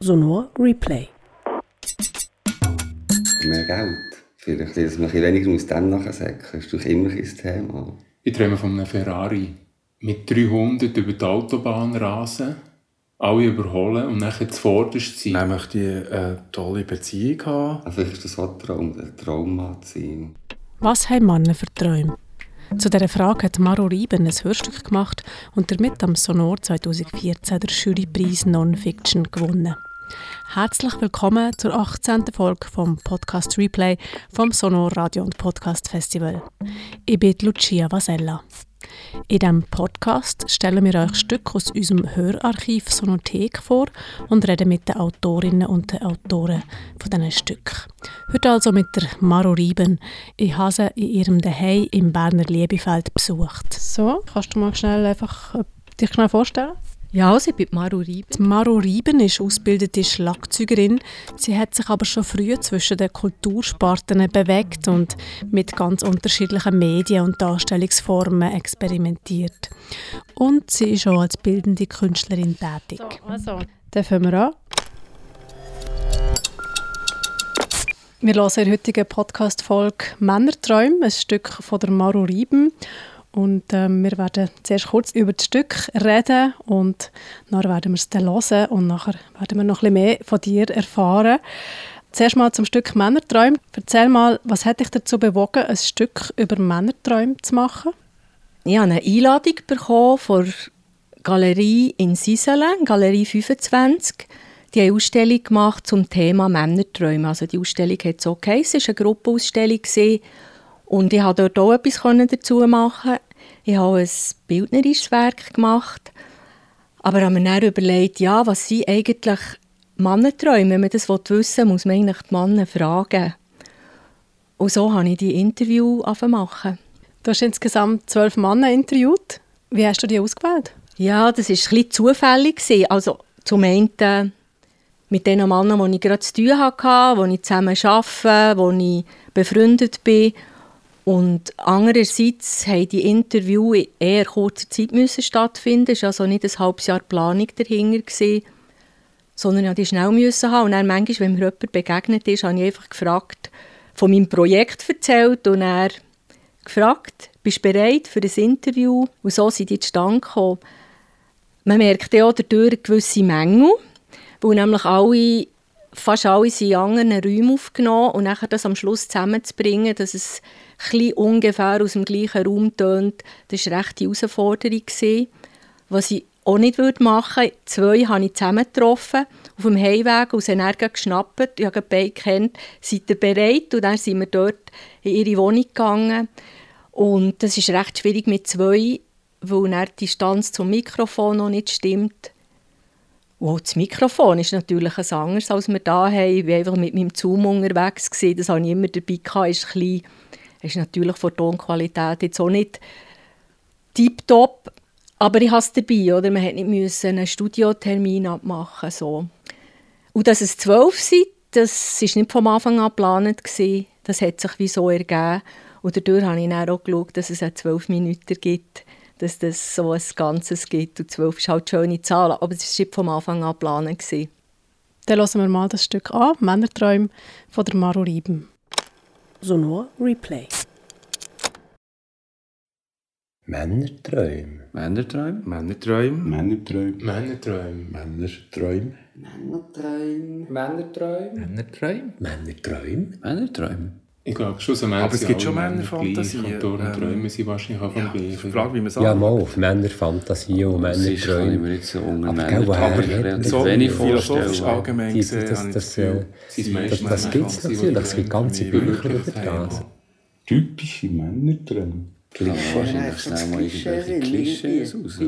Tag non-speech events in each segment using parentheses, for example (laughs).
Sonor Replay. Mehr Geld. Vielleicht, dass man ein weniger aus dem nachsäcken muss. ist doch immer ein Thema. Ich träume von einem Ferrari mit 300 über die Autobahn rasen, alle überholen und nachher zuvorderst sein. Dann möchte ich eine tolle Beziehung haben. Also vielleicht ist das auch ein Traum, ein Traum zu sein. Was haben Männer für Träume? Zu dieser Frage hat Maro Rieben ein Hörstück gemacht und damit am Sonor 2014 der Jurypreis Non-Fiction gewonnen. Herzlich willkommen zur 18. Folge vom Podcast Replay vom Sonor Radio und Podcast Festival. Ich bin Lucia Vasella. In diesem Podcast stellen wir euch Stücke aus unserem Hörarchiv Sonothek vor und reden mit den Autorinnen und den Autoren von diesen Stücken. Heute also mit der Maro Rieben. Ich habe sie in ihrem Zuhause im Berner Liebefeld besucht. So, kannst du mal schnell einfach äh, dich schnell vorstellen? Ja, also ich bin Maru Rieben. Die Maro Rieben ist ausgebildete Schlagzeugerin. Sie hat sich aber schon früh zwischen den Kultursparten bewegt und mit ganz unterschiedlichen Medien und Darstellungsformen experimentiert. Und sie ist auch als bildende Künstlerin tätig. So, also, dann fangen wir an. Wir hören in der heutigen Podcast-Folge «Männerträume», ein Stück von der Maru Rieben. Und ähm, wir werden zuerst kurz über das Stück reden und dann werden wir es dann hören und nachher werden wir noch ein bisschen mehr von dir erfahren. Zuerst mal zum Stück Männerträume. Erzähl mal, was hat dich dazu bewogen, ein Stück über Männerträume zu machen? Ich habe eine Einladung bekommen von Galerie in Siselen, Galerie 25. Die haben eine Ausstellung gemacht zum Thema Männerträume. Also die Ausstellung hat so geheißen, es war eine Gruppenausstellung. Und ich konnte dort auch etwas dazu machen. Ich habe ein bildnerisches Werk gemacht. Aber ich habe mir dann überlegt, ja, was sind eigentlich Mannenträume? Wenn man das wissen will, muss man eigentlich die Männer fragen. Und so habe ich die Interview machen. Du hast insgesamt zwölf Männer interviewt. Wie hast du die ausgewählt? Ja, das war ein bisschen zufällig. Also zum einen mit den Männern, die ich gerade zu tun hatte, die ich zusammen arbeite, wo ich befreundet bin. Und andererseits haben die Interviews in eher kurzer Zeit müssen stattfinden. Es war also nicht ein halbes Jahr Planung dahinter, gewesen, sondern ich die schnell müssen haben. Und dann manchmal, wenn mir jemand begegnet ist, habe ich einfach gefragt, von meinem Projekt erzählt und er gefragt, bist du bereit für ein Interview? Und so sind die zustande gekommen. Man merkt ja dadurch gewisse Mängel, weil nämlich alle, fast alle sind in anderen Räumen aufgenommen und nachher das am Schluss zusammenzubringen, dass es ein ungefähr aus dem gleichen Raum tönt, das war eine rechte Herausforderung. Was ich auch nicht machen würde, zwei habe ich zusammen getroffen, auf dem Heimweg, sie haben geschnappt, ich habe beide kennt, seid ihr bereit? Und dann sind wir dort in ihre Wohnung gegangen. Und das ist recht schwierig mit zwei, weil die Distanz zum Mikrofon noch nicht stimmt. Und das Mikrofon ist natürlich ein anderes, als wir da haben. Ich war einfach mit meinem Zoom unterwegs. Gewesen. Das habe ich immer dabei gehabt. Ist klein ist natürlich von Tonqualität jetzt auch nicht tiptop, aber ich habe es dabei, oder? Man musste nicht einen Studiotermin abmachen, so. Und dass es zwölf sind, das war nicht vom Anfang an geplant. Das hat sich wie so ergeben. Und dadurch habe ich dann auch geschaut, dass es auch zwölf Minuten gibt, dass das so ein Ganzes gibt. Und zwölf ist halt schöne Zahl, aber es war nicht vom Anfang an geplant. Dann hören wir mal das Stück an, «Männerträume» von der Maro Rieben. Sonor Replay. Männerträume. Männerträume. Männerträume. Männerträume. Männerträume. Männerträume. Männerträume. Männerträume. Männerträume. Männerträume. Männerträume. Ich glaube schon, so Aber es gibt schon Männerfantasien. Und Tore und Träume sind wahrscheinlich auch vom Ja, Gleichen. Frage, wie man es Ja, mal auf Männerfantasien und Das Männerträume. mir jetzt so unter Aber Männer relativ redet so wenig philosophisch vorstellen. allgemein Die- gesehen, das- das, das Das, das gibt es natürlich, es gibt ganze die Bücher über das. Typische Männerträume. Ja, wahrscheinlich schnell mal irgendwelche Klischees raus.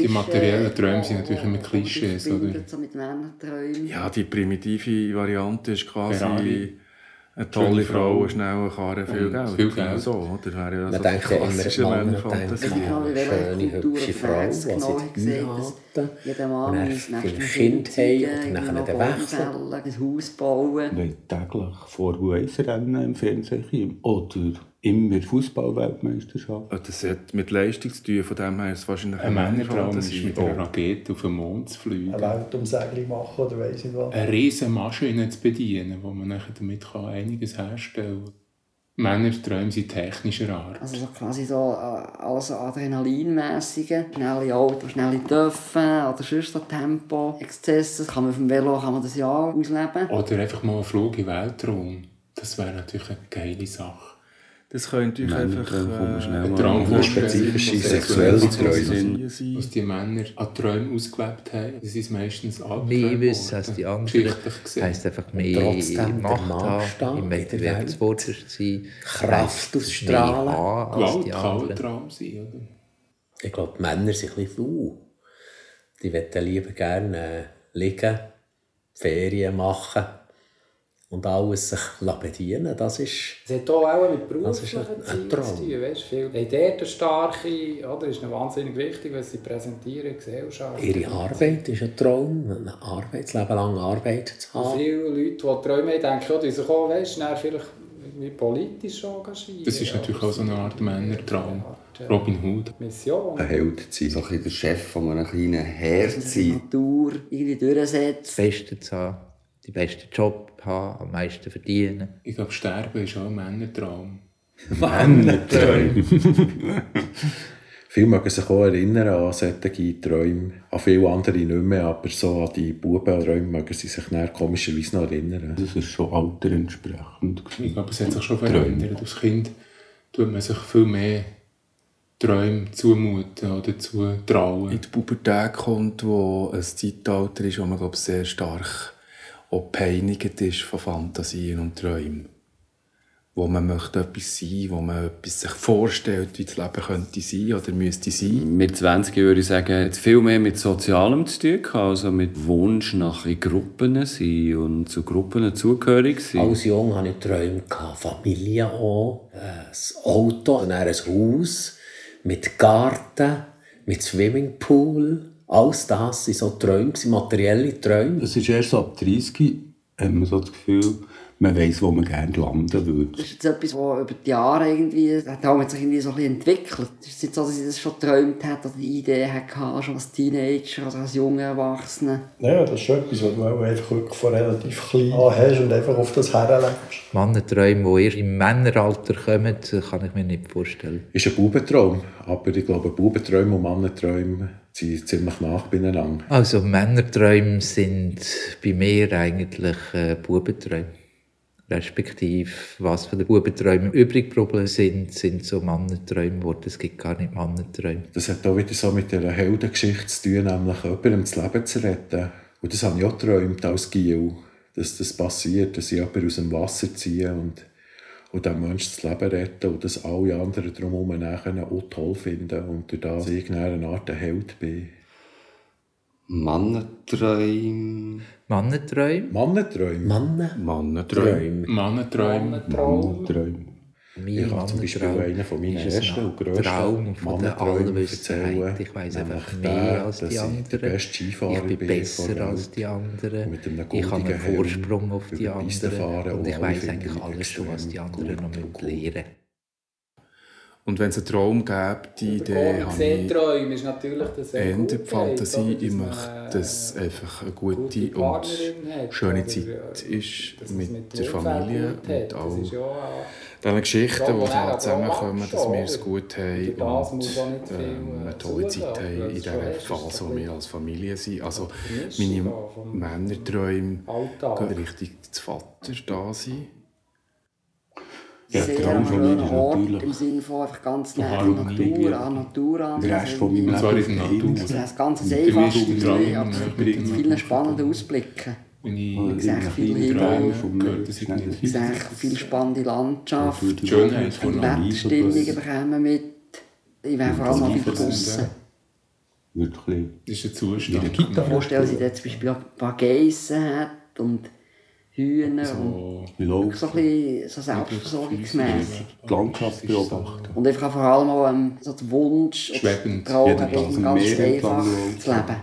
Die materiellen Träume sind natürlich immer Klischees, oder? So mit Männerträumen. Ja, die primitive Variante ist quasi Ferrari. Eine tolle Frau, eine schnelle Karre, viel Geld. Viel Geld. So, oder? Wäre ja so denkt ja immer, man denkt, schöne, hübsche Frau, die genau sie heiraten. Jeder Mann und ein Kind haben und dann wechseln. Ein Haus bauen. Wenn täglich vor Weiss im Fernsehen oder immer Fußball-Weltmeisterschaft. Das hat mit Leistung zu tun, von dem her ist es wahrscheinlich Ein Männertraum ist mit einer Rakete auf den Mond zu fliegen. Eine Weltumsegelung machen oder weiss nicht was. Eine riesige Maschine zu bedienen, wo man nachher damit kann einiges herstellen kann. Männerträume sind technischer Art. Also so quasi so äh, alles so Adrenalinmäßige, schnelle Autos, schnelle Dörfen oder sonst so Tempo, Exzesse. Kann man auf dem Velo kann man das ja auch ausleben. Oder einfach mal ein Flug in den Weltraum. Das wäre natürlich eine geile Sache. Das könnte ich einfach... Männertraum kommt mir schnell Ein mal. Traum Nur vorstellen, spezifische was sexuelle sexuell Träume. sein. Was die Männer an Träumen ausgelebt haben, das ist meistens Albträume mehr wissen als die anderen. Heisst einfach mehr Trotzdem Macht haben, im der Wettbewerb Welt. zuvorderst sein, Kraft ausstrahlen. Gewalt die kann. Traum sein, oder? Ich glaube, die Männer sind ein bisschen faul. Die wollen lieber gerne äh, liegen, Ferien machen und alles sich lassen bedienen. Das ist Es hat auch mit Das ist beruflichen Zielen zu Traum. tun. Weißt, viel, haben dort eine starke, oder, ist wahnsinnig wichtig, was sie präsentieren Gesellschaft. ihre Arbeit, ist ein Traum, ein Arbeitsleben lang Arbeit zu Und haben. viele Leute, die Träume haben, denken, ja, die sich auch weißt, vielleicht irgendwie politisch engagieren. Das ist natürlich auch so eine Art Männertraum. Robin Hood. Mission. Ein Held zu sein. So ein bisschen der Chef von einem kleinen Heer zu Die sein. Natur irgendwie Das durchsetzt. Beste zu haben, den besten Job haben, am meisten verdienen. Ich glaube, Sterben ist auch ein Männertraum. (laughs) Männerträume. Viele mögen sich auch erinnern an solche Träume, an viele andere nicht mehr, aber so an die Bubenträume mögen sie sich dann komischerweise noch erinnern. Das ist schon alterentsprechend. Ich glaube, es hat sich schon verändert. Als Kind tut man sich viel mehr Träume zumuten oder zutrauen. in die Pubertät kommt, wo ein Zeitalter ist, wo man glaub, sehr stark auch peinigt ist von Fantasien und Träumen. Wo man möchte etwas sein, wo man etwas sich vorstellt, wie das Leben könnte sein oder müsste sein. Mit 20 würde ich sagen, hat viel mehr mit Sozialem zu tun gehabt, also mit Wunsch nach in Gruppen sein und zu Gruppen zugehörig sein. Als Jung hatte ich Träume, gehabt, Familie auch, äh, ein Auto, dann ein Haus mit Garten, mit Swimmingpool. Alles das waren so Träume, materielle Träume. Das ist erst ab 30, hat man so das Gefühl, man weiss, wo man gerne landen würde. Das ist jetzt etwas, das über die Jahre irgendwie, hat sich irgendwie so ein bisschen entwickelt. Es ist nicht so, dass ich das schon geträumt hätte oder die Idee hatte, schon als Teenager oder als junger Erwachsener. Ja, das ist schon etwas, was du einfach wirklich von relativ klein an hast und einfach auf das herlebst. Mannenträume, die erst im Männeralter kommen, kann ich mir nicht vorstellen. Ist ein Bubentraum, aber ich glaube, Bubenträume und Mannenträume sind ziemlich nach beieinander. Also Männerträume sind bei mir eigentlich äh, Bubenträume. Respektive, was von den Bubenträumen übrig geblieben sind, sind so Mannenträume geworden. Es gibt gar nicht Mannenträume. Das hat auch wieder so mit dieser Heldengeschichte zu tun, nämlich jemandem das Leben zu retten. Und das habe ich auch geträumt als Giel, dass das passiert, dass ich jemanden aus dem Wasser ziehe und, und dem Menschen das Leben retten und dass alle anderen drumherum nachher auch toll finden und durch das ich eine Art Held bin. Mannenträume. Mannenträume? Mannenträume? Männer? Mannenträume. Mannenträume. Mannenträume. Mein Ich zum Beispiel Mannentraum einen von meinen ersten und grössten Traum von der Allwissenheit. Ich weiß einfach mehr als dass die anderen. Ich bin besser als die anderen. Ich habe einen Vorsprung auf die anderen. Und und ich weiß eigentlich alles, schon, was die anderen noch und lernen Und wenn es einen Traum gäbe, die Idee habe ich Träume ist natürlich das eher sehr die Fantasie. Ich möchte, dass einfach eine gute gute und schöne Zeit ist dass es mit, der Familie, ja auch- diesen Geschichten, die da zusammenkommen, dass wir es gut haben und ähm, äh, eine tolle zulassen, Zeit haben in es dieser Phase, wo ein wir als Familie sind. Also meine Männerträume gehen richtig zu Vater da sein. Ja, sehr Traum an von einem mir ist schönen Ort, natürlich im Sinne von einfach ganz nah an Natur, an Natur an. Der Rest von meinem Leben in der ist Natur. Das ist ein ganz Der einfaches aber mit vielen spannenden Ausblicken. Wenn ich Ich sehe viel in Himmel. Träume gehört, das irgendwie Ich sehe viel spannende Landschaft. Die Schönheit von. Wetterstimmungen bekommen mit. Ich wäre vor allem mal wieder draussen. Wirklich. Das ist ein Zustand. Ich kann mir vorstellen, dass dort zum Beispiel auch ein paar Geissen hat und Hühner und So, wirklich so ein bisschen so selbstversorgungsmässig. Die Landschaft beobachten. Und einfach vor allem auch ähm, so der Wunsch, Schwebend. Traum, ganz einfach zu leben.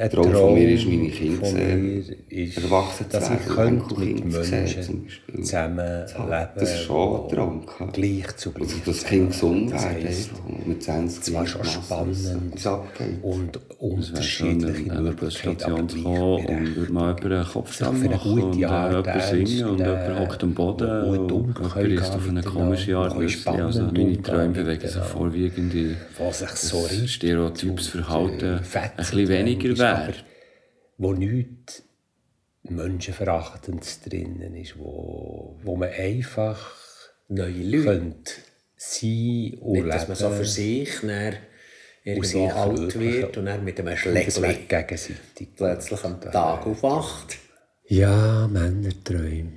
Ein Traum, von mir ist, meine Kinder sehen, erwachsen zu dass ich könnte mit Enkelkinder sehen, Menschen Beispiel. zusammenleben, Das ist schon ein Traum. gleich zu gleich Also, dass das Kind gesund Das heisst, mit 20 zwar schon Massen, spannend und unterschiedliche Möglichkeiten, aber zu kommen und würde mal jemand einen Kopf eine machen und äh, Art jemand singen und ernst, jemand hockt am Boden und jemand isst auf eine komische Art. Also meine Träume bewegen sich vorwiegend in stereotypes zu, Verhalten äh, ein bisschen weniger ist, wäre. Aber Wo nichts Menschenverachtendes drinnen ist, wo, wo man einfach Neue Leute. könnte sein und Nicht, dass man so leben. für sich dann irgendwo alt wird und dann mit einem wird gegenseitig. plötzlich am Tag aufwacht. Ja, Männerträume.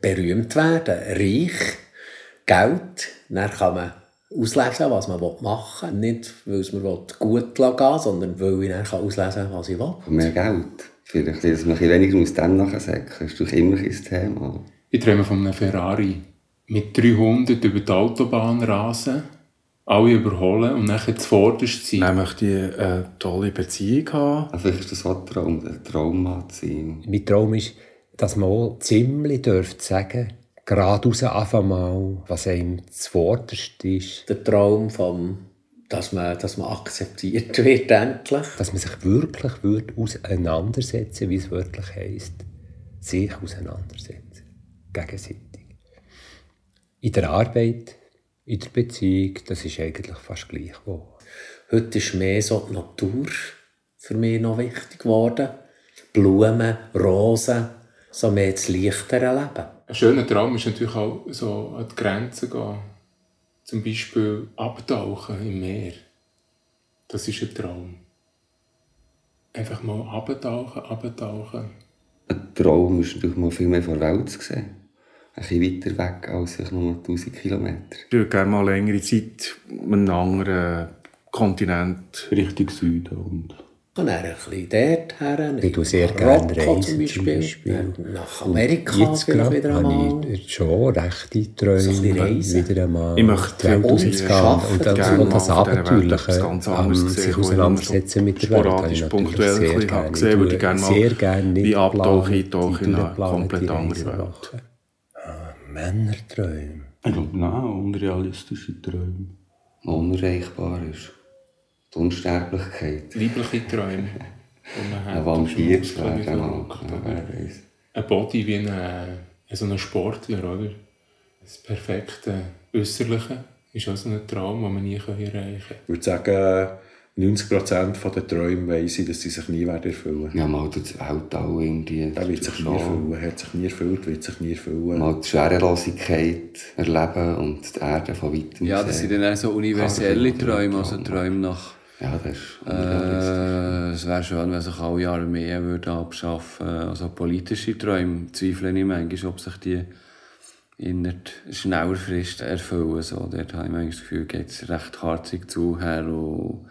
Berühmt werden, reich, Geld. Dann kann man auslesen, was man machen will. Nicht, weil es mir gut gehen will, sondern weil ich dann auslesen kann, was ich will. Und mehr Geld. Vielleicht, dass man ein weniger aus dem nachsäcken Das ist doch immer ein Thema. Ich träume von einem Ferrari mit 300 über die Autobahn rasen, alle überholen und nachher zuvorderst sein. Dann möchte ich eine tolle Beziehung haben. Also vielleicht ist das auch ein Traum, ein Traum zu sein. Mein Traum ist, dass man auch ziemlich dürfte sagen, geradeaus einfach mal, was einem zuvorderst ist. Der Traum, vom, dass, man, dass man akzeptiert wird, endlich. Dass man sich wirklich würde auseinandersetzen, wie es wirklich heisst. Sich auseinandersetzen. Gegenseitig. In der Arbeit, in der Beziehung, das ist eigentlich fast gleich geworden. Heute ist mehr so die Natur für mich noch wichtig geworden. Blumen, Rosen, so mehr das leichtere Leben. Ein schöner Traum ist natürlich auch so an die Grenzen gehen. Zum Beispiel abtauchen im Meer. Das ist ein Traum. Einfach mal abtauchen, abtauchen. Ein Traum ist natürlich mal viel mehr von der Welt zu sehen. Ein bisschen weiter weg als vielleicht nur 1000 Kilometer. Ich würde gerne mal längere Zeit an einem anderen Kontinent Richtung Süden. Und dann ein bisschen dort her. Ich tue sehr gerne reisen, zum Beispiel. Beispiel. Nach Amerika jetzt vielleicht wieder einmal. habe ich schon rechte Träume, So wieder einmal Ich möchte die Welt viel arbeiten, Und das, und das Abenteuerliche, ähm, sich auseinandersetzen mit der Welt, habe ich sporadisch, punktuell sehr gerne. gesehen, würde ich gerne mal sehr gerne wie abtauchen, eintauchen in eine komplett andere Welt. machen. Männerträume. ich glaube, nein, unrealistische Träume. Unerreichbar ist. Die Unsterblichkeit. Weibliche Träume. (laughs) die man hat, Ein Vampir zu werden, wer. Ein Body wie ein, so ein Sportler, oder? Das perfekte Äußerliche ist auch so ein Traum, den man nie erreichen kann. Ich würde sagen, 90% der Träume weiss ich, dass sie sich nie werden erfüllen Ja, mal das Weltall irgendwie. Der wird sich nie erfüllen, hat sich nie erfüllt, wird sich nie erfüllen. Mal die Schwerelosigkeit erleben und die Erde von weitem Ja, das sehen. sind dann auch so universelle Träume, also Träume nach... Ja, das ist Äh, es wäre schön, wenn sich alle Armeen würden abschaffen würden. Also politische Träume zweifle ich manchmal, ob sich die in schneller Frist erfüllen. So, dort habe ich manchmal das Gefühl, geht es recht harzig zu her und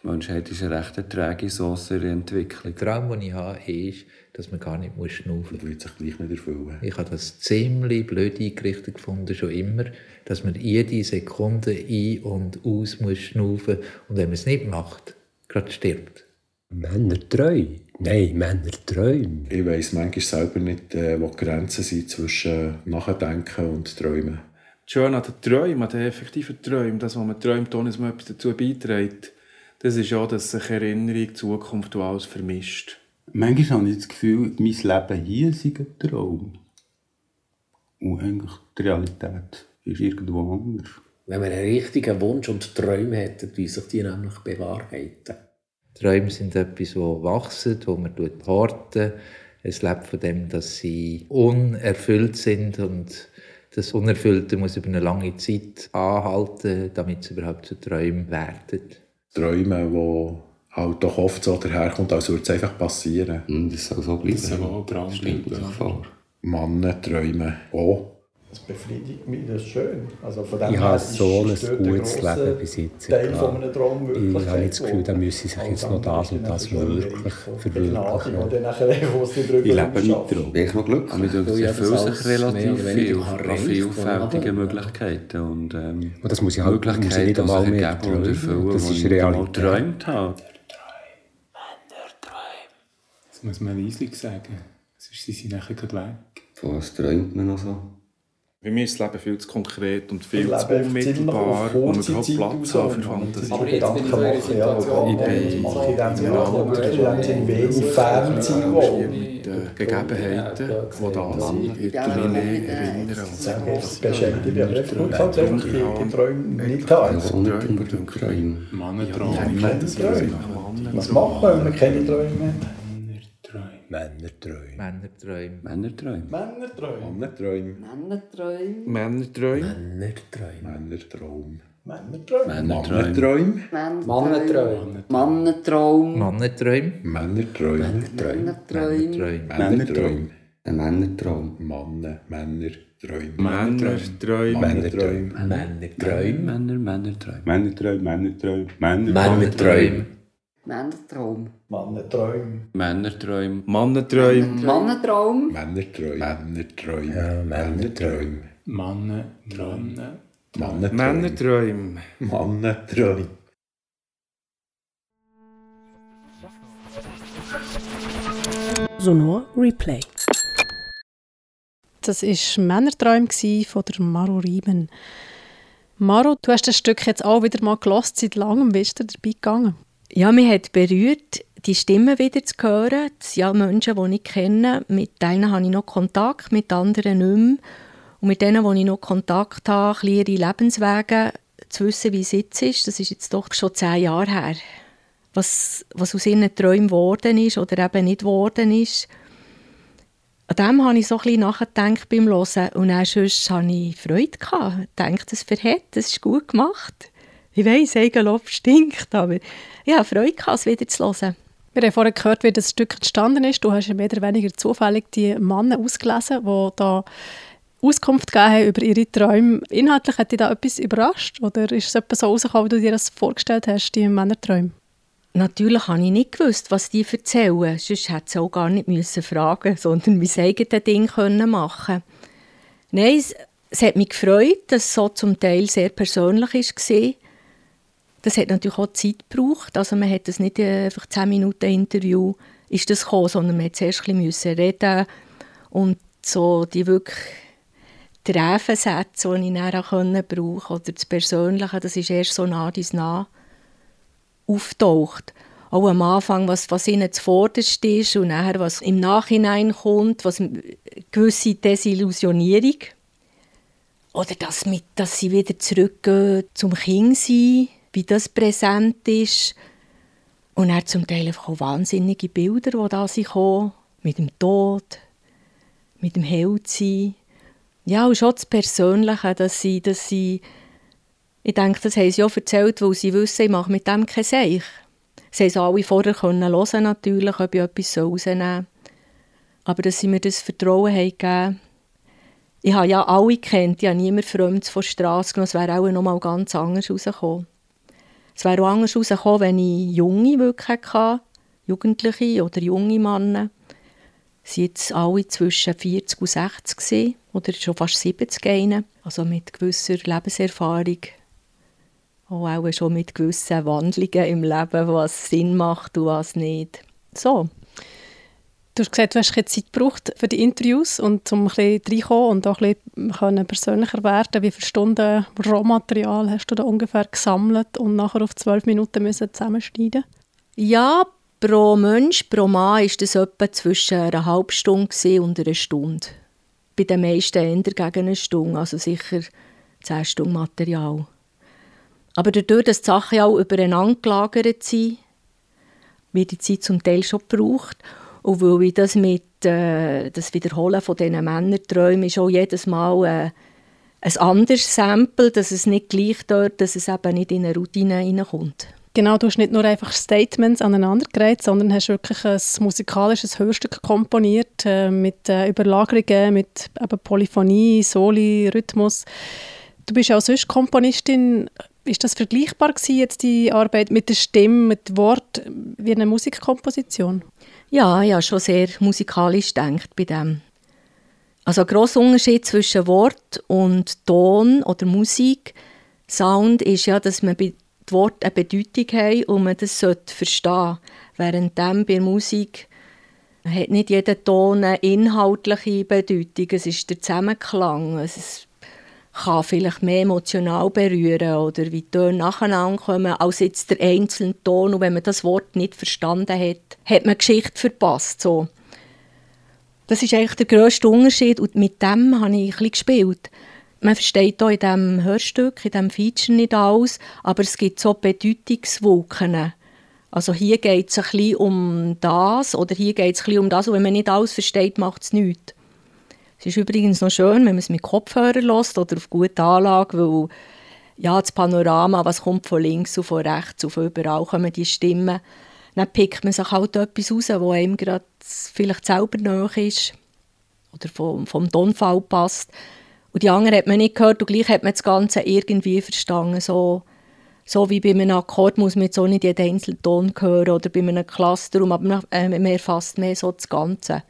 die Menschheit ist eine recht träge Sauce in der Entwicklung. Der Traum, den ich habe, ist, dass man gar nicht muss schnaufen muss. Das wird sich gleich nicht erfüllen. Ich habe das ziemlich blöd eingerichtet gefunden, schon immer, dass man jede Sekunde ein- und aus muss schnaufen und wenn man es nicht macht, gerade stirbt. Männerträume? Nein, Männerträume. Ich weiss manchmal selber nicht, äh, wo die Grenzen sind zwischen Nachdenken und Träumen. Schöne an den Träumen, an den effektiven Träumen, das, was man träumt, ohne dass man etwas dazu beiträgt, das ist ja, dass sich Erinnerung, Zukunft und alles vermischt. Manchmal habe ich das Gefühl, mein Leben hier sei ein Traum. Und eigentlich die Realität ist irgendwo anders. Wenn man einen richtigen Wunsch und Träume hätte, wie sich die nämlich bewahrheiten. Träume sind etwas, das wachsen, wo man horten. Es lebt von dem, dass sie unerfüllt sind und das Unerfüllte muss über eine lange Zeit anhalten, damit es überhaupt zu Träumen werden. Träumen, die halt doch oft so daherkommt, als würde es einfach passieren. Mm, das soll so bleiben. Das soll auch dran bleiben. sich vor. Männer träumen auch. Das befriedigt mich, das ist schön. Also von dem Ich habe ist- so ein ist gutes Leben bis jetzt. Teil von einem Traum Ich Wirklichkeit, habe nicht das Gefühl, da müsse sich jetzt noch das ist und das wirklich verwirklichen. Ich lebe mit. Traum. Ich noch glücklich? Aber ich das sich relativ viel an vielfältige? Möglichkeiten. Und, ähm, Und das muss ich halt muss ich Möglichkeiten, nicht einmal mehr träumen. Das ist ich nicht einmal Realität. geträumt habe. Das muss man leislich sagen. Sonst sind sie nachher gerade weg. Von was träumt man noch so? Für mich ist das Leben viel zu konkret und viel Ich zu unmittelbar, um überhaupt Platz haben für Fantasie. Aber jetzt bin ich so in einer Situation, Ich bin mache ich in dem wenig Fernziel mit den Gegebenheiten, die da sind, wird mich mehr erinnern. Das beschäftigt mich einfach die, Träume nicht haben. Mannentraum. Keine Träume. Was machen wir, wenn wir keine Träume haben? Männerträume. Männerträume. Männerträume. Männerträume. Männerträume. Männerträume. Männerträume. Männerträume. Männerträume. Männerträume. Männerträume. Männerträume. Männerträume. Männerträume. Ein Männertraum. Mannen, Männer, Träume. Männerträume. Männerträume. Männerträume. Männer, Männerträume. Männerträume, Männerträume, Männer. Männerträume. Männertraum. Mannenträume. Männerträume. Mannenträume. Mannentraum. Männerträume. Männerträume. Ja, Männerträume. Mannenträume. Männerträume. Männerträume. Männerträume. Sonor Replay. Das war Männerträum von der Maro Riemen. Maro, du hast das Stück jetzt auch wieder mal gelost. Seit langem bist du dabei gegangen. Ja, mich hat berührt, die Stimmen wieder zu hören. Das sind ja Menschen, die ich kenne. Mit denen habe ich noch Kontakt, mit anderen nicht mehr. Und mit denen, die ich noch Kontakt habe, ihre Lebenswege zu wissen, wie es jetzt ist, das ist jetzt doch schon zehn Jahre her. Was, was aus ihren Träumen geworden ist oder eben nicht geworden ist. An dem habe ich so ein nachgedacht beim Hören. Und dann sonst hatte ich Freude. Gehabt. Ich dachte, das verhält, das ist gut gemacht. Ich weiss, Eigenlob stinkt, aber ich hatte Freude, gehabt, es wieder zu hören. Wir haben vorhin gehört, wie das Stück entstanden ist. Du hast ja mehr oder weniger zufällig die Männer ausgelesen, die da Auskunft gegeben haben über ihre Träume. Inhaltlich hat dich da etwas überrascht? Oder ist es etwas so rausgekommen, wie du dir das vorgestellt hast, die Männerträume? Natürlich habe ich nicht gewusst, was die erzählen. Sonst hätte sie auch gar nicht müssen fragen sondern mein eigenes Ding können machen Nein, es, es hat mich gefreut, dass es so zum Teil sehr persönlich war. Das hat natürlich auch Zeit gebraucht. Also man hat das nicht einfach 10 Minuten Interview ist das gekommen, sondern man musste zuerst ein bisschen reden und so die wirklich Treffensätze, die ich dann auch brauchen konnte, oder das Persönliche, das ist erst so nah dies nah auftaucht. Auch am Anfang, was, was ihnen zuvorderst ist und nachher, was im Nachhinein kommt, was eine gewisse Desillusionierung. Oder das mit, dass sie wieder zurückgehen zum Kindsein, wie das präsent ist. Und dann zum Teil einfach auch wahnsinnige Bilder, die da gekommen, mit dem Tod, mit dem Heldsein. Ja, und schon das Persönliche, dass sie, dass sie ich denke, das haben sie auch erzählt, weil sie wissen, ich mache mit dem kein Seich. Sie haben es alle vorher können hören, natürlich, ob ich etwas rausnehmen soll. Aber dass sie mir das Vertrauen haben gegeben Ich habe ja alle kennt, ich habe niemand Fremdes von der Straße genommen. Es wäre auch noch mal ganz anders rausgekommen. Es wäre auch anders rausgekommen, wenn ich Junge wirklich hatte, Jugendliche oder junge Männer. Sie waren jetzt alle zwischen 40 und 60 gewesen, oder schon fast 70 einen, also mit gewisser Lebenserfahrung auch, auch schon mit gewissen Wandlungen im Leben, was Sinn macht und was nicht. So. Du hast gesagt, du hast Zeit gebraucht für die Interviews und um ein bisschen reinkommen und auch ein bisschen persönlicher werden. Wie viele Stunden Rohmaterial hast du da ungefähr gesammelt und nachher auf zwölf Minuten müssen zusammenschneiden? Ja, pro Mensch, pro Mann war das etwa zwischen einer halben Stunde und einer Stunde. Bei den meisten eher gegen eine Stunde, also sicher zehn Stunden Material. Aber dadurch, dass die Sachen auch übereinander gelagert sind, wird die Zeit zum Teil schon gebraucht. Und weil ich das mit äh, das Wiederholen von diesen Männerträumen ist auch jedes Mal äh, ein anderes Sample, dass es nicht gleich dort, dass es eben nicht in eine Routine hineinkommt. Genau, du hast nicht nur einfach Statements aneinandergereiht, sondern hast wirklich ein musikalisches Hörstück komponiert äh, mit äh, Überlagerungen, mit eben Polyphonie, Soli, Rhythmus. Du bist auch sonst Komponistin. Ist das vergleichbar gewesen, jetzt die Arbeit mit der Stimme, mit Wort, wie eine Musikkomposition? Ja, ja, schon sehr musikalisch denkt bei dem. Also ein grosser Unterschied zwischen Wort und Ton oder Musik, Sound, ist ja, dass man bei Wort eine Bedeutung haben und man das verstehen sollte. Während bei Musik hat nicht jeder Ton eine inhaltliche Bedeutung. Es ist der Zusammenklang. Es kann vielleicht mehr emotional berühren oder wie die Töne nacheinander kommen, als jetzt der einzelne Ton. Und wenn man das Wort nicht verstanden hat, hat man Geschichte verpasst. So. Das ist eigentlich der grösste Unterschied und mit dem habe ich ein bisschen gespielt. Man versteht hier in diesem Hörstück, in diesem Feature nicht alles, aber es gibt so Bedeutungswolken. Also hier geht es ein bisschen um das oder hier geht es ein bisschen um das und wenn man nicht alles versteht, macht es nichts. Es ist übrigens noch schön, wenn man es mit Kopfhörer lässt oder auf gute Anlage, weil ja, das Panorama, was kommt von links und von rechts und von überall kommen die Stimmen, dann pickt man sich halt etwas raus, wo einem gerade vielleicht selber nahe ist oder vom, vom Tonfall passt. Und die anderen hat man nicht gehört und gleich hat man das Ganze irgendwie verstanden. So, so wie bei einem Akkord muss man jetzt auch nicht jeden einzelnen Ton hören oder bei einem Cluster, aber man, äh, man erfasst mehr so das Ganze.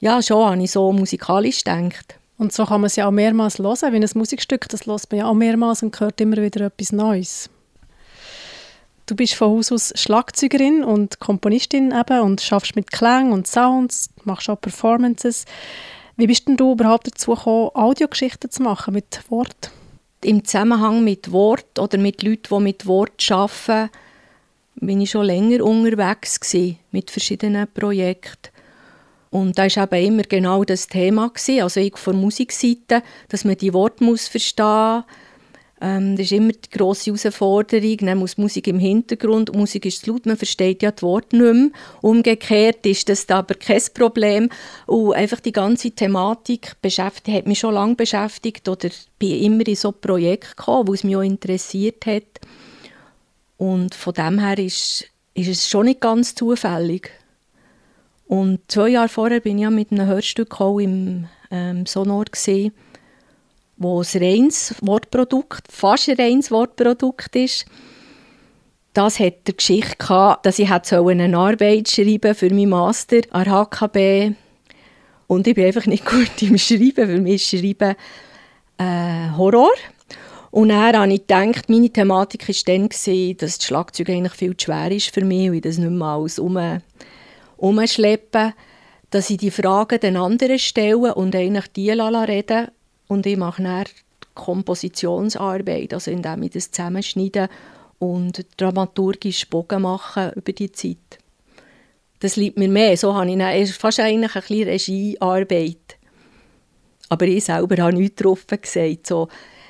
Ja, schon habe ich so musikalisch gedacht. Und so kann man es ja auch mehrmals hören, wie ein Musikstück, das hört man ja auch mehrmals und hört immer wieder etwas Neues. Du bist von Haus aus Schlagzeugerin und Komponistin eben und schaffst mit Klang und Sounds, machst auch Performances. Wie bist denn du überhaupt dazu gekommen, Audiogeschichten zu machen mit Wort? Im Zusammenhang mit Wort oder mit Leuten, die mit Wort arbeiten, bin ich schon länger unterwegs gewesen, mit verschiedenen Projekten. Und da war eben immer genau das Thema. Gewesen. Also ich von Musikseite, dass man die Worte muss verstehen muss, ähm, das ist immer die grosse Herausforderung. Dann muss Musik im Hintergrund, Musik ist laut, man versteht ja die Worte nicht mehr. Umgekehrt ist das aber kein Problem. Und einfach die ganze Thematik beschäftigt, hat mich schon lange beschäftigt oder bin immer in so Projekte gekommen, wo es mich auch interessiert hat. Und von dem her ist, ist es schon nicht ganz zufällig. Und zwei Jahre vorher bin ich ja mit einem Hörstück auch im ähm, Sonor gesehen wo ein reines Wortprodukt, fast ein reines Wortprodukt ist. Das hat der Geschichte gehabt, dass ich eine Arbeit schreiben für meinen Master an HKB und ich bin einfach nicht (laughs) gut im Schreiben. Für mich ist Schreiben äh, Horror. Und dann habe ich gedacht, meine Thematik war dann, dass das Schlagzeug eigentlich viel zu schwer ist für mich und ich das nicht mehr alles um, umschleppen dass ich die Fragen den anderen stelle und eigentlich die reden und ich mache dann Kompositionsarbeit, also indem ich das zusammenschneide und dramaturgisch Bogen mache über die Zeit. Das liegt mir mehr. So habe ich dann, fast eigentlich ein bisschen Regiearbeit. Aber ich selber habe nichts drauf gesagt. So,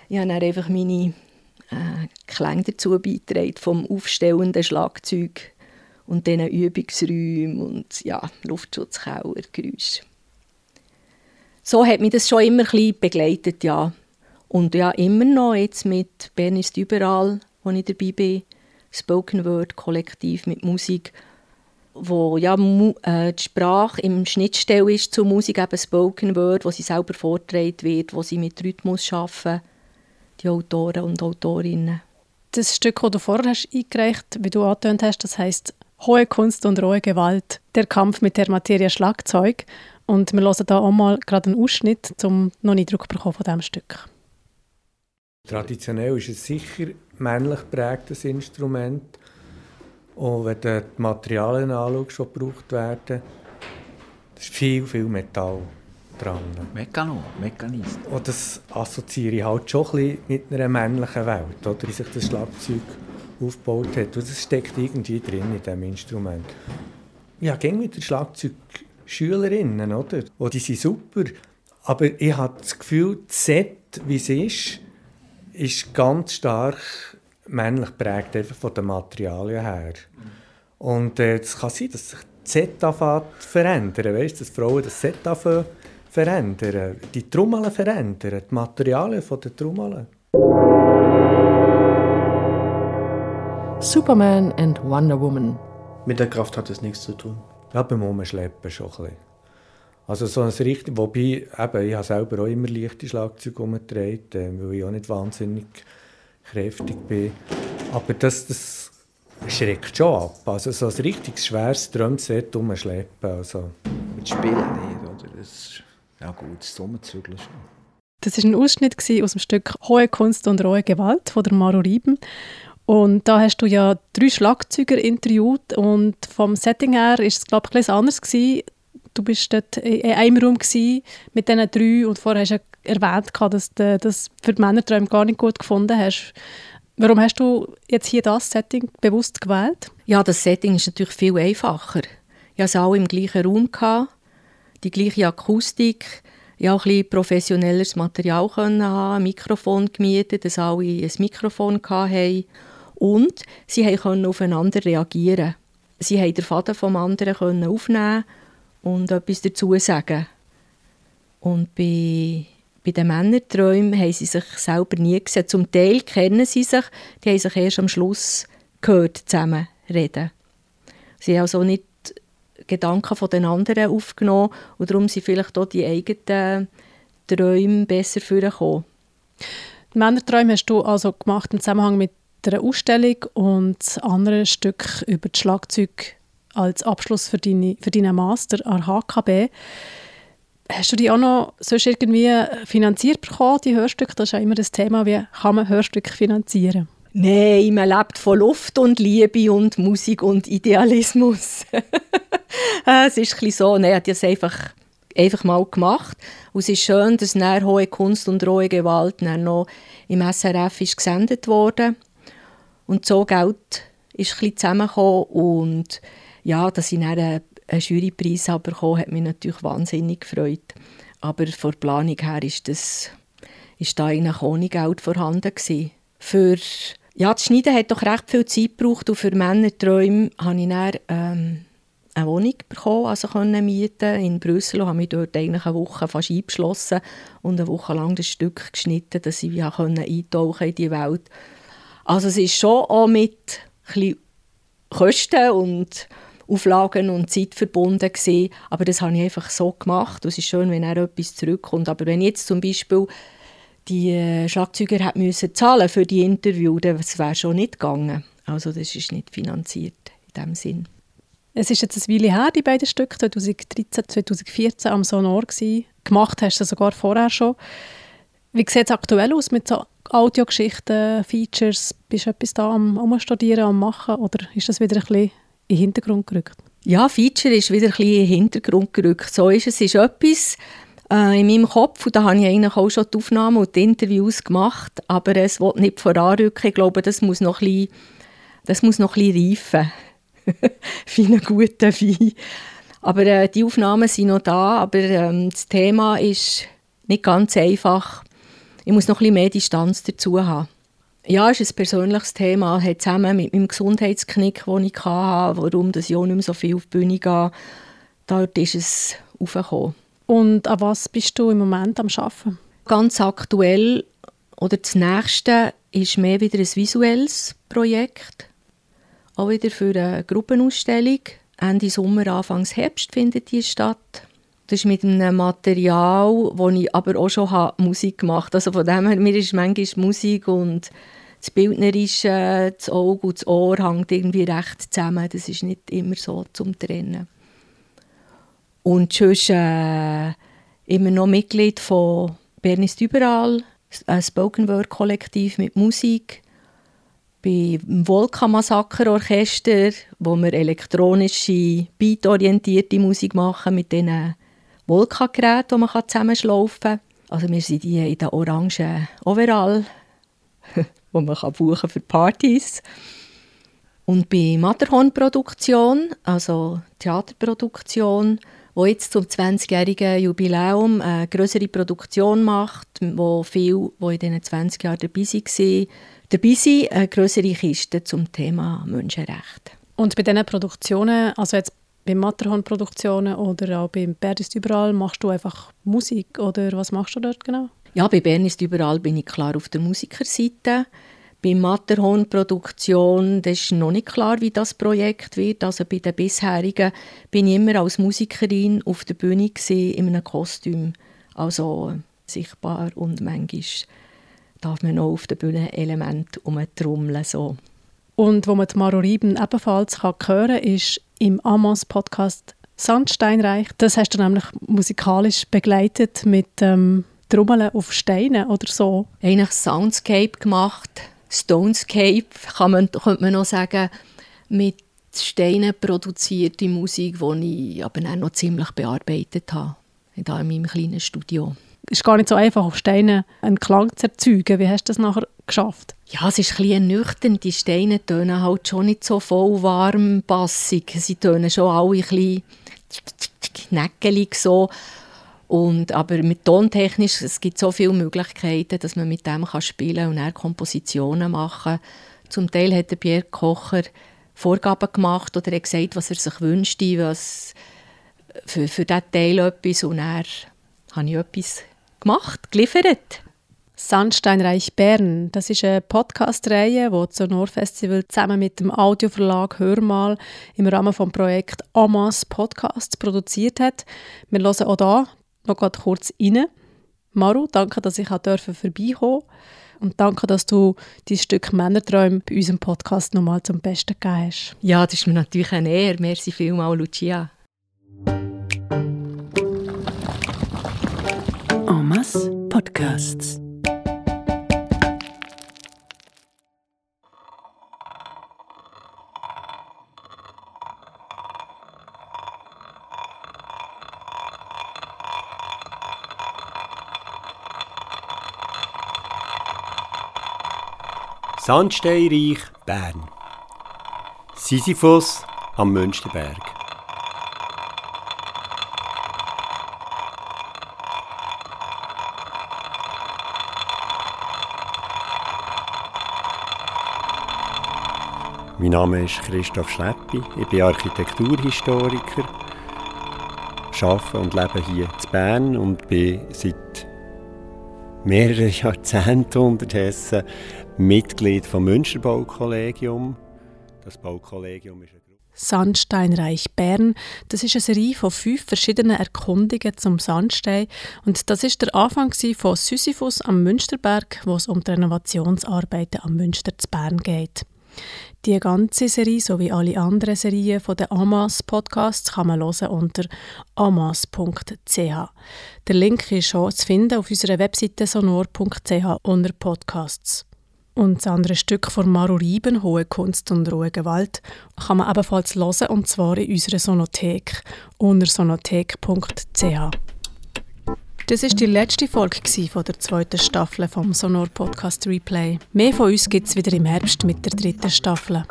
ich habe dann einfach meine äh, Klänge dazu beigetragen, vom aufstellenden Schlagzeug und diesen Übungsräumen und ja, Luftschutzkeller, Geräusche so hat mich das schon immer ein begleitet, ja. Und ja, immer noch jetzt mit «Bern ist überall», wo ich dabei bin, Spoken Word, Kollektiv mit Musik, wo ja äh, die Sprache im Schnittstelle ist zur Musik, eben Spoken Word, wo sie selber vorgetragen wird, wo sie mit Rhythmus arbeiten, die Autoren und Autorinnen. Das Stück, das du vorher hast eingereicht wie du angetönt hast, das heißt «Hohe Kunst und rohe Gewalt, der Kampf mit der Materie Schlagzeug». Und wir hören hier auch mal gerade einen Ausschnitt, um noch einen Eindruck bekommen von diesem Stück. Traditionell ist es sicher männlich geprägtes Instrument. Und wenn du die Materialien anschaust, die gebraucht werden, ist viel, viel Metall dran. Mekano, Mechanist. Und das assoziiere ich halt schon ein bisschen mit einer männlichen Welt, oder, wie sich das Schlagzeug aufgebaut hat. Und das steckt irgendwie drin in diesem Instrument. Ja, ging mit dem Schlagzeug Schülerinnen, oder? Oh, die sind super. Aber ich habe das Gefühl, das Set, wie es ist, ist ganz stark männlich geprägt, einfach von den Materialien her. Und äh, es kann sein, dass sich das Set verändern. Weißt, dass Frauen das Set verändern, die Trommeln verändern, die Materialien der Trommeln. Superman and Wonder Woman. Mit der Kraft hat es nichts zu tun. Ja, beim Umschleppen schon ein bisschen. Also so ein richtig, wobei, eben, ich habe selber auch immer leichte Schlagzeuge umgetragen, weil ich auch nicht wahnsinnig kräftig bin. Aber das, das schreckt schon ab. Also so ein richtig schweres Drumset umschleppen. Also. Mit Spielen nicht, oder? Das ist, ja gut, das Sommerzügeln schon. Das war ein Ausschnitt aus dem Stück «Hohe Kunst und rohe Gewalt» von der Maro Rieben. Und da hast du ja drei Schlagzeuger interviewt und vom Setting her ist es, glaube ich, etwas anders gewesen. Du bist dort in einem Raum mit diesen drei und vorher hast du ja erwähnt, dass du das für die Männerträume gar nicht gut gefunden hast. Warum hast du jetzt hier das Setting bewusst gewählt? Ja, das Setting ist natürlich viel einfacher. Ich hatte alle im gleichen Raum, die gleiche Akustik, ja, auch ein bisschen professionelleres Material haben, ein Mikrofon gemietet, dass alle ein Mikrofon hatten. Und sie konnten aufeinander reagieren. Sie konnten den Faden vom anderen aufnehmen und etwas dazu sagen. Und bei, bei den Männerträumen haben sie sich selber nie gesehen. Zum Teil kennen sie sich, die haben sich erst am Schluss gehört, zusammen reden. Sie haben also nicht Gedanken von den anderen aufgenommen und darum sind vielleicht auch die eigenen Träume besser vorgekommen. Die Männerträume hast du also gemacht im Zusammenhang mit der Ausstellung und das andere Stück über das Schlagzeug als Abschluss für, deine, für deinen Master an HKB. Hast du die auch noch sonst irgendwie finanziert bekommen, die Hörstücke? Das ist ja immer das Thema, wie kann man Hörstücke finanzieren? Nein, man lebt von Luft und Liebe und Musik und Idealismus. (laughs) es ist ein so, nein, hat das einfach, einfach mal gemacht. Und es ist schön, dass hohe Kunst und rohe Gewalt noch im SRF ist gesendet wurde. Und so Geld ist ein zusammengekommen und ja, dass ich dann einen, Jurypreis bekommen hat mich natürlich wahnsinnig gefreut. Aber von der Planung her ist, das, ist da eigentlich ohne Geld vorhanden gewesen. Für ja, das Schneiden hat doch recht viel Zeit gebraucht und für Männerträume habe ich dann ähm, eine Wohnung bekommen, also können mieten in Brüssel und habe mich dort eigentlich eine Woche fast eingeschlossen und eine Woche lang das Stück geschnitten, dass ich ja eintauchen in die Welt. Also es ist schon auch mit Kosten und Auflagen und Zeit verbunden gewesen, aber das habe ich einfach so gemacht es ist schön, wenn er etwas zurückkommt. Aber wenn jetzt zum Beispiel die äh, Schlagzeuger hat müssen zahlen für die Interview, das wäre schon nicht gegangen. Also das ist nicht finanziert in dem Sinn. Es ist jetzt ein Weile her, die beiden Stücke, 2013, 2014 am Sonor gewesen. Gemacht hast du sogar vorher schon. Wie sieht es aktuell aus mit so Audiogeschichten, Features? Bist du etwas da am Umstudieren, am Machen oder ist das wieder ein bisschen in den Hintergrund gerückt? Ja, Feature ist wieder ein bisschen in den Hintergrund gerückt. So ist es. es ist etwas äh, in meinem Kopf und da habe ich eigentlich auch schon die Aufnahmen und die Interviews gemacht, aber es wird nicht voranrücken. Ich glaube, das muss noch ein bisschen, das muss noch ein bisschen reifen. (laughs) Wie einen guten Wein. Aber äh, die Aufnahmen sind noch da, aber ähm, das Thema ist nicht ganz einfach ich muss noch ein bisschen mehr Distanz dazu haben. Ja, es ist ein persönliches Thema, hat zusammen mit meinem Gesundheitsknick, den ich hatte, warum ich auch nicht mehr so viel auf die Bühne gehe, dort ist es aufgekommen. Und an was bist du im Moment am Arbeiten? Ganz aktuell oder das nächste ist mehr wieder ein visuelles Projekt. Auch wieder für eine Gruppenausstellung. Ende Sommer, Anfang Herbst findet die statt. Das ist mit einem Material, wo ich aber auch schon Musik gemacht habe. Also von dem her, mir ist manchmal Musik und das Bildnerische, das Auge und das Ohr hängt irgendwie recht zusammen. Das ist nicht immer so zum Trennen. Und sonst äh, immer noch Mitglied von Bernis überall, ein Spoken Word Kollektiv mit Musik. Beim Volca Orchester, wo wir elektronische, beitorientierte Musik machen mit diesen Volca-Geräte, die man zusammenschlaufen kann. Also wir sind die in den orangen Overall, (laughs) wo man kann buchen für Partys. Und bei Matterhorn-Produktion, also Theaterproduktion, wo jetzt zum 20-jährigen Jubiläum eine größere Produktion macht, wo viele, die in diesen 20 Jahren dabei waren, dabei sind, eine größere Kiste zum Thema Menschenrechte. Und bei diesen Produktionen, also jetzt bei Matterhorn-Produktionen oder auch beim Bern ist überall, machst du einfach Musik oder was machst du dort genau? Ja, bei Bern ist überall bin ich klar auf der Musikerseite. Bei Matterhorn-Produktion ist noch nicht klar, wie das Projekt wird. Also bei den bisherigen bin ich immer als Musikerin auf der Bühne gewesen, in einem Kostüm. Also sichtbar und manchmal darf man auch auf der Bühne Elemente umtrommeln. So. Und wo man die Maro Rieben ebenfalls hören kann, ist im Amos Podcast Sandsteinreich. Das hast du nämlich musikalisch begleitet mit ähm, Trommeln auf Steinen oder so. Eigentlich Soundscape gemacht Stonescape, kann man, könnte man noch sagen, mit Steinen produzierte Musik, die ich aber auch noch ziemlich bearbeitet habe, da in meinem kleinen Studio. Ist gar nicht so einfach, auf Steinen einen Klang zu erzeugen. Wie hast du das nachher geschafft? Ja, es ist ein ernüchternd. Die Steine tönen halt schon nicht so voll warm, bassig. Sie tönen schon alle ein bisschen so. Und, aber mit tontechnisch, es gibt so viele Möglichkeiten, dass man mit dem kann spielen und dann Kompositionen machen Zum Teil hat der Pierre Kocher Vorgaben gemacht oder er gesagt, was er sich wünschte, was für, für diesen Teil etwas und dann habe ich etwas gemacht, geliefert. Sandsteinreich Bern, das ist eine Podcast-Reihe, die das Sonor Festival zusammen mit dem Audioverlag Hörmal im Rahmen des Projekts Amas Podcasts produziert hat. Wir hören auch hier noch kurz rein. Maru, danke, dass ich vorbeikommen durfte. Und danke, dass du dein Stück Männerträume bei unserem Podcast nochmal zum Besten gegeben hast. Ja, das ist mir natürlich eine Ehre. Merci vielmals, Lucia. Masse Podcasts. Sandsteinreich Bern. Sisyphus am Münsterberg. Mein Name ist Christoph Schleppi, ich bin Architekturhistoriker, arbeite und lebe hier in Bern und bin seit mehreren (laughs) Jahrzehnten unterdessen Mitglied vom Münsterbaukollegium. Das Baukollegium ist. Sandsteinreich Bern. Das ist eine Serie von fünf verschiedenen Erkundungen zum Sandstein. Und das ist der Anfang von Sisyphus am Münsterberg, wo es um die Renovationsarbeiten am Münster zu Bern geht. Die ganze Serie sowie alle anderen Serien von den Amas Podcasts kann man hören unter amas.ch. Der Link ist schon zu finden auf unserer Webseite sonor.ch unter Podcasts. Und das andere Stück von Maru Rieben, Hohe Kunst und rohe Gewalt, kann man ebenfalls hören, und zwar in unserer Sonothek unter sonothek.ch. Das ist die letzte Folge von der zweiten Staffel vom Sonor Podcast Replay. Mehr von uns gibt es wieder im Herbst mit der dritten Staffel.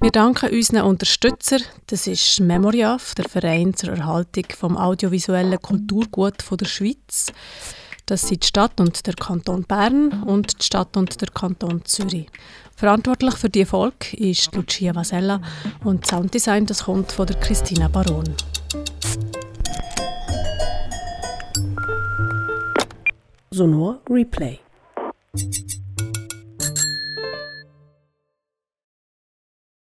Wir danken unseren Unterstützern. Das ist Memoriaf, der Verein zur Erhaltung vom audiovisuellen Kulturgut der Schweiz. Das sind die Stadt und der Kanton Bern und die Stadt und der Kanton Zürich. Verantwortlich für die Folge ist Lucia Vasella und das Sounddesign das kommt von der Christina Baron. Sonor Replay.